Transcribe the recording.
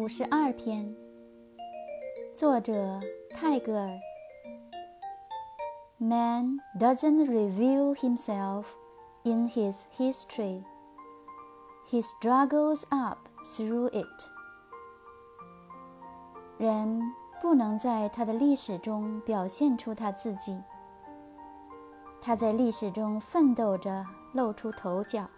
五十二天，作者泰戈尔。Man doesn't reveal himself in his history. He struggles up through it. 人不能在他的历史中表现出他自己，他在历史中奋斗着，露出头角。